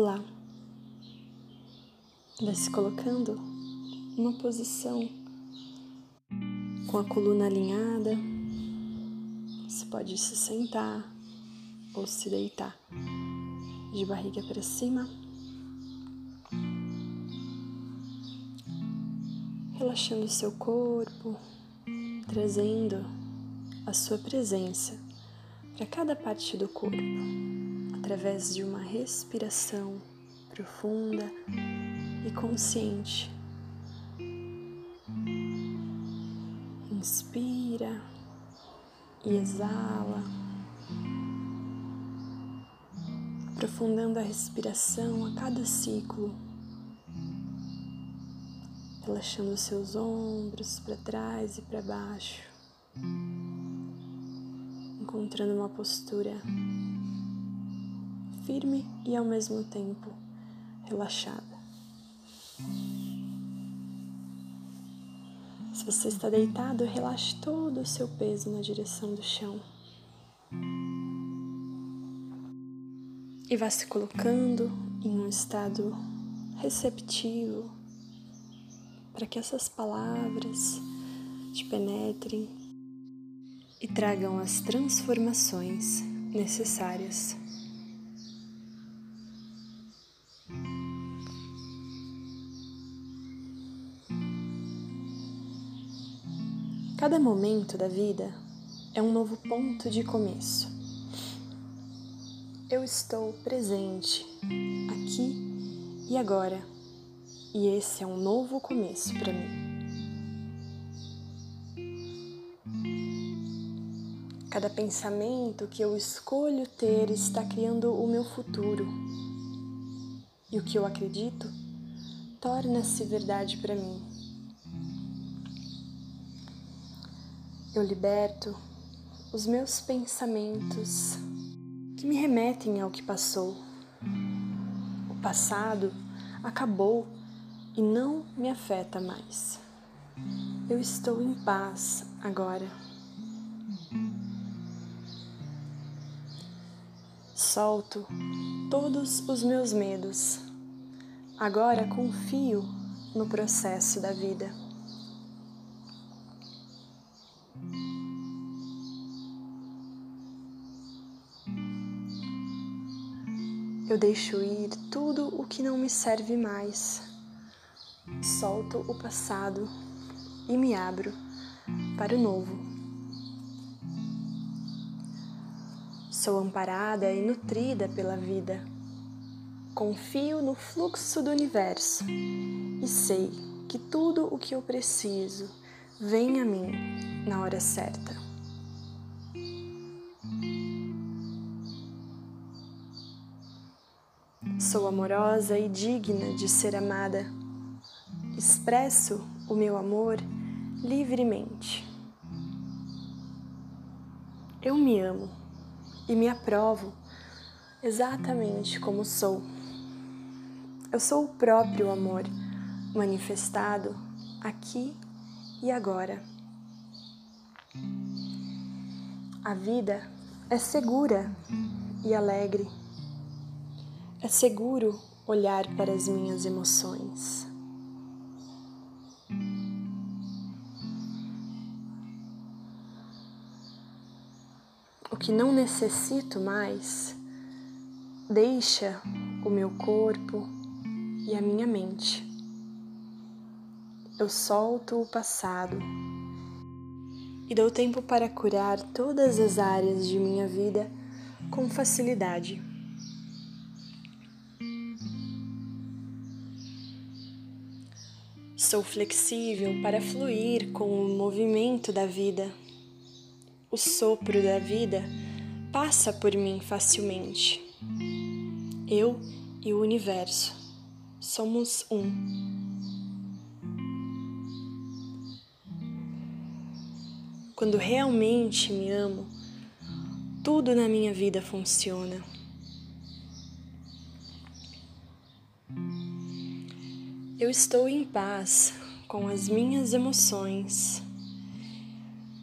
Olá. Vai se colocando numa posição com a coluna alinhada. Você pode se sentar ou se deitar de barriga para cima. Relaxando o seu corpo, trazendo a sua presença para cada parte do corpo, através de uma respiração profunda e consciente. Inspira e exala, aprofundando a respiração a cada ciclo, relaxando seus ombros para trás e para baixo encontrando uma postura firme e ao mesmo tempo relaxada. Se você está deitado, relaxe todo o seu peso na direção do chão. E vá se colocando em um estado receptivo para que essas palavras te penetrem e tragam as transformações necessárias. Cada momento da vida é um novo ponto de começo. Eu estou presente aqui e agora, e esse é um novo começo para mim. Cada pensamento que eu escolho ter está criando o meu futuro. E o que eu acredito torna-se verdade para mim. Eu liberto os meus pensamentos que me remetem ao que passou. O passado acabou e não me afeta mais. Eu estou em paz agora. Solto todos os meus medos. Agora confio no processo da vida. Eu deixo ir tudo o que não me serve mais. Solto o passado e me abro para o novo. Sou amparada e nutrida pela vida. Confio no fluxo do universo e sei que tudo o que eu preciso vem a mim na hora certa. Sou amorosa e digna de ser amada. Expresso o meu amor livremente. Eu me amo e me aprovo exatamente como sou. Eu sou o próprio amor manifestado aqui e agora. A vida é segura e alegre. É seguro olhar para as minhas emoções. que não necessito mais, deixa o meu corpo e a minha mente. Eu solto o passado e dou tempo para curar todas as áreas de minha vida com facilidade. Sou flexível para fluir com o movimento da vida o sopro da vida passa por mim facilmente. Eu e o universo somos um. Quando realmente me amo, tudo na minha vida funciona. Eu estou em paz com as minhas emoções.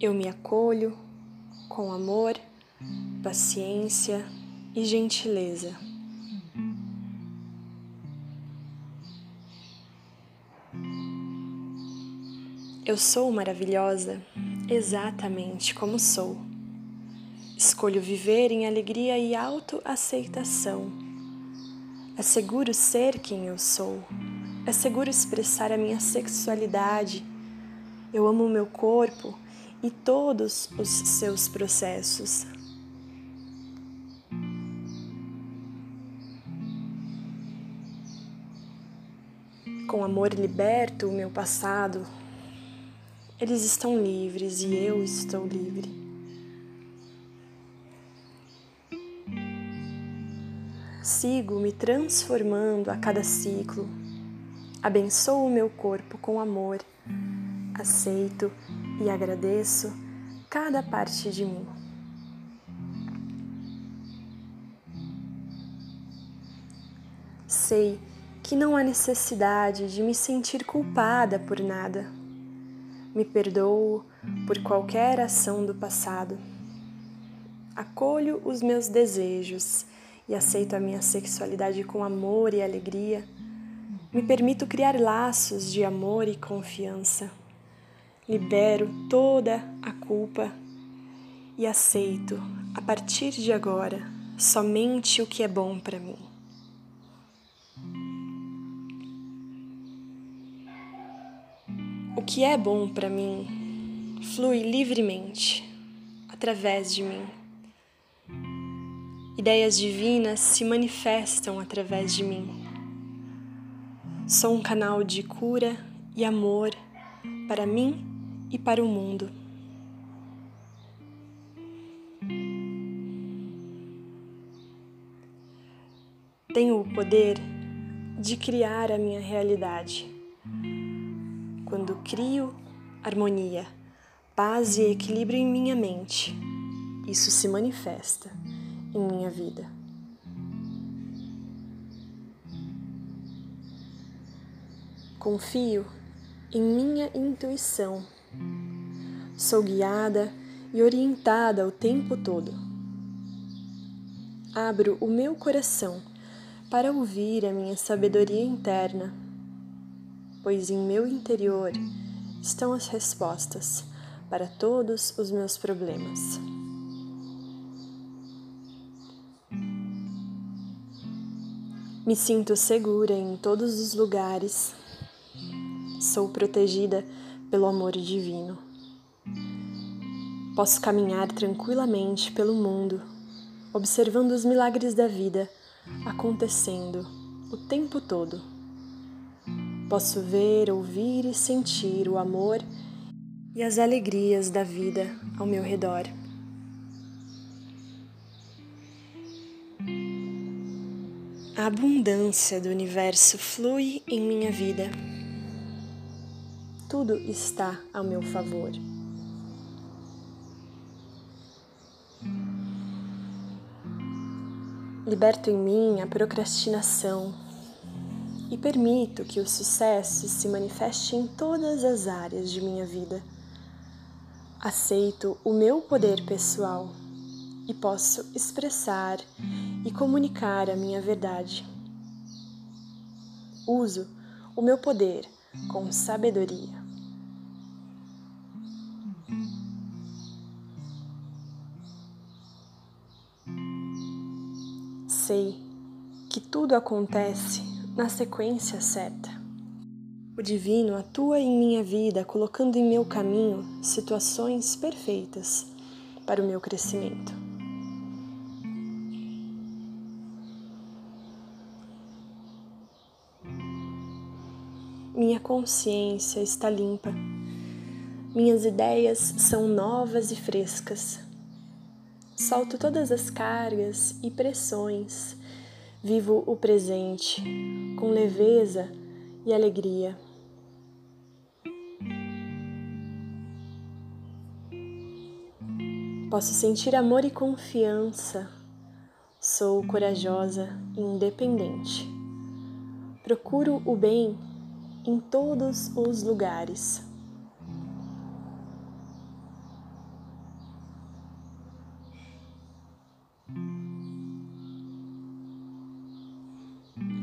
Eu me acolho com amor, paciência e gentileza. Eu sou maravilhosa exatamente como sou. Escolho viver em alegria e autoaceitação. Asseguro ser quem eu sou. É seguro expressar a minha sexualidade. Eu amo o meu corpo e todos os seus processos. Com amor liberto o meu passado, eles estão livres e eu estou livre. Sigo me transformando a cada ciclo. Abençoo o meu corpo com amor. Aceito e agradeço cada parte de mim. Sei que não há necessidade de me sentir culpada por nada me perdoo por qualquer ação do passado. Acolho os meus desejos e aceito a minha sexualidade com amor e alegria. Me permito criar laços de amor e confiança. Libero toda a culpa e aceito, a partir de agora, somente o que é bom para mim. O que é bom para mim flui livremente através de mim. Ideias divinas se manifestam através de mim. Sou um canal de cura e amor para mim e para o mundo. Tenho o poder de criar a minha realidade quando crio harmonia, paz e equilíbrio em minha mente, isso se manifesta em minha vida. Confio em minha intuição. Sou guiada e orientada o tempo todo. Abro o meu coração para ouvir a minha sabedoria interna pois em meu interior estão as respostas para todos os meus problemas. Me sinto segura em todos os lugares. Sou protegida pelo amor divino. Posso caminhar tranquilamente pelo mundo, observando os milagres da vida acontecendo o tempo todo. Posso ver, ouvir e sentir o amor e as alegrias da vida ao meu redor. A abundância do universo flui em minha vida. Tudo está ao meu favor. Liberto em mim a procrastinação, e permito que o sucesso se manifeste em todas as áreas de minha vida. Aceito o meu poder pessoal e posso expressar e comunicar a minha verdade. Uso o meu poder com sabedoria. Sei que tudo acontece na sequência certa. O Divino atua em minha vida, colocando em meu caminho situações perfeitas para o meu crescimento. Minha consciência está limpa. Minhas ideias são novas e frescas. Solto todas as cargas e pressões Vivo o presente com leveza e alegria. Posso sentir amor e confiança. Sou corajosa e independente. Procuro o bem em todos os lugares.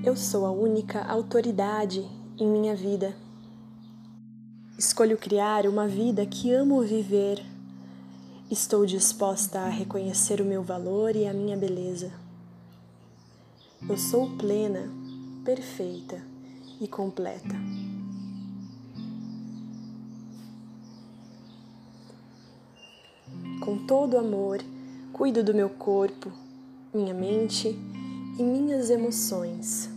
Eu sou a única autoridade em minha vida. Escolho criar uma vida que amo viver. Estou disposta a reconhecer o meu valor e a minha beleza. Eu sou plena, perfeita e completa. Com todo amor, cuido do meu corpo, minha mente e minhas emoções.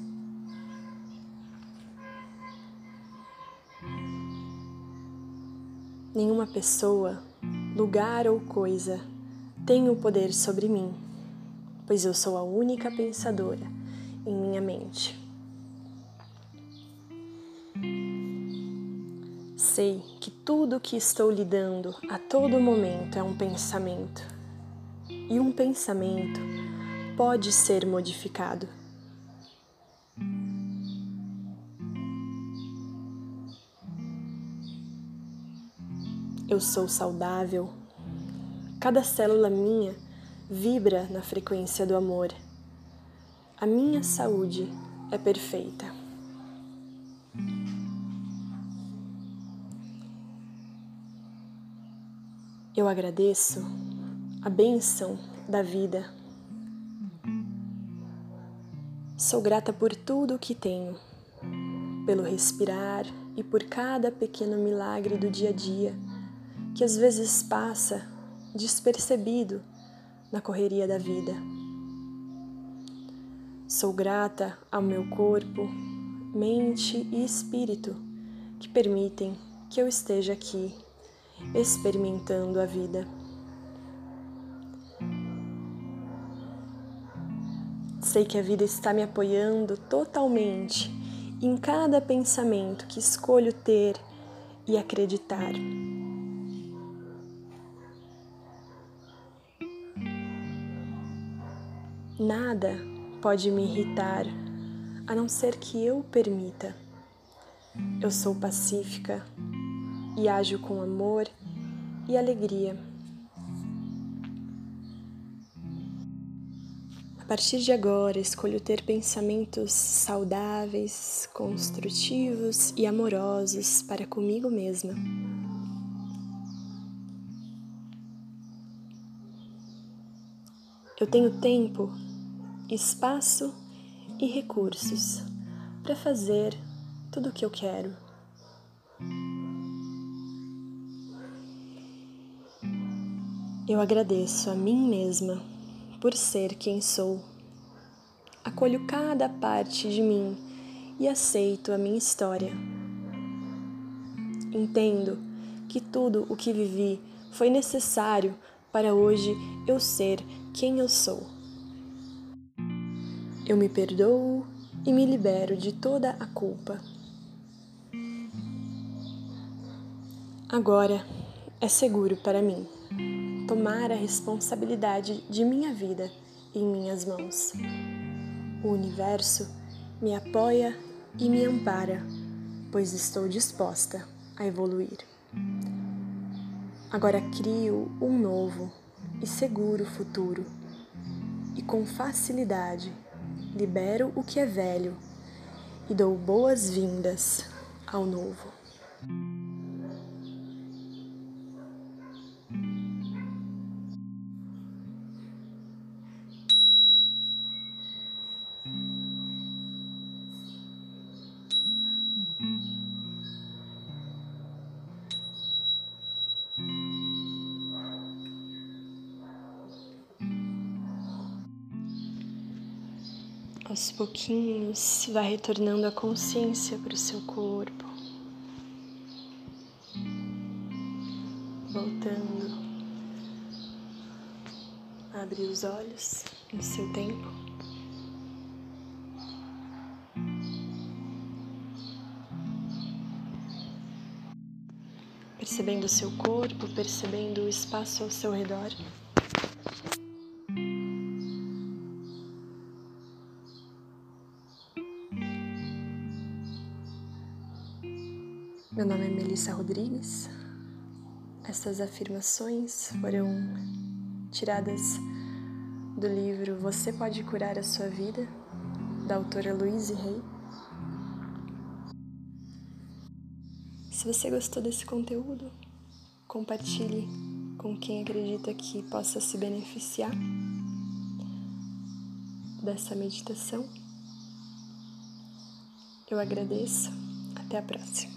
Nenhuma pessoa, lugar ou coisa tem o poder sobre mim, pois eu sou a única pensadora em minha mente. Sei que tudo que estou lidando a todo momento é um pensamento, e um pensamento pode ser modificado. Eu sou saudável. Cada célula minha vibra na frequência do amor. A minha saúde é perfeita. Eu agradeço a bênção da vida. Sou grata por tudo o que tenho, pelo respirar e por cada pequeno milagre do dia a dia que às vezes passa despercebido na correria da vida. Sou grata ao meu corpo, mente e espírito que permitem que eu esteja aqui experimentando a vida. Sei que a vida está me apoiando totalmente em cada pensamento que escolho ter e acreditar. Nada pode me irritar a não ser que eu permita. Eu sou pacífica e ajo com amor e alegria. A partir de agora, escolho ter pensamentos saudáveis, construtivos e amorosos para comigo mesma. Eu tenho tempo espaço e recursos para fazer tudo o que eu quero. Eu agradeço a mim mesma por ser quem sou. Acolho cada parte de mim e aceito a minha história. Entendo que tudo o que vivi foi necessário para hoje eu ser quem eu sou. Eu me perdoo e me libero de toda a culpa. Agora é seguro para mim tomar a responsabilidade de minha vida em minhas mãos. O universo me apoia e me ampara, pois estou disposta a evoluir. Agora crio um novo e seguro futuro e com facilidade libero o que é velho e dou boas-vindas ao novo. Aos pouquinhos, vai retornando a consciência para o seu corpo, voltando a abrir os olhos em seu tempo. Percebendo o seu corpo, percebendo o espaço ao seu redor. Meu nome é Melissa Rodrigues. Essas afirmações foram tiradas do livro Você Pode Curar a Sua Vida, da autora Louise Hay. Se você gostou desse conteúdo, compartilhe com quem acredita que possa se beneficiar dessa meditação. Eu agradeço. Até a próxima.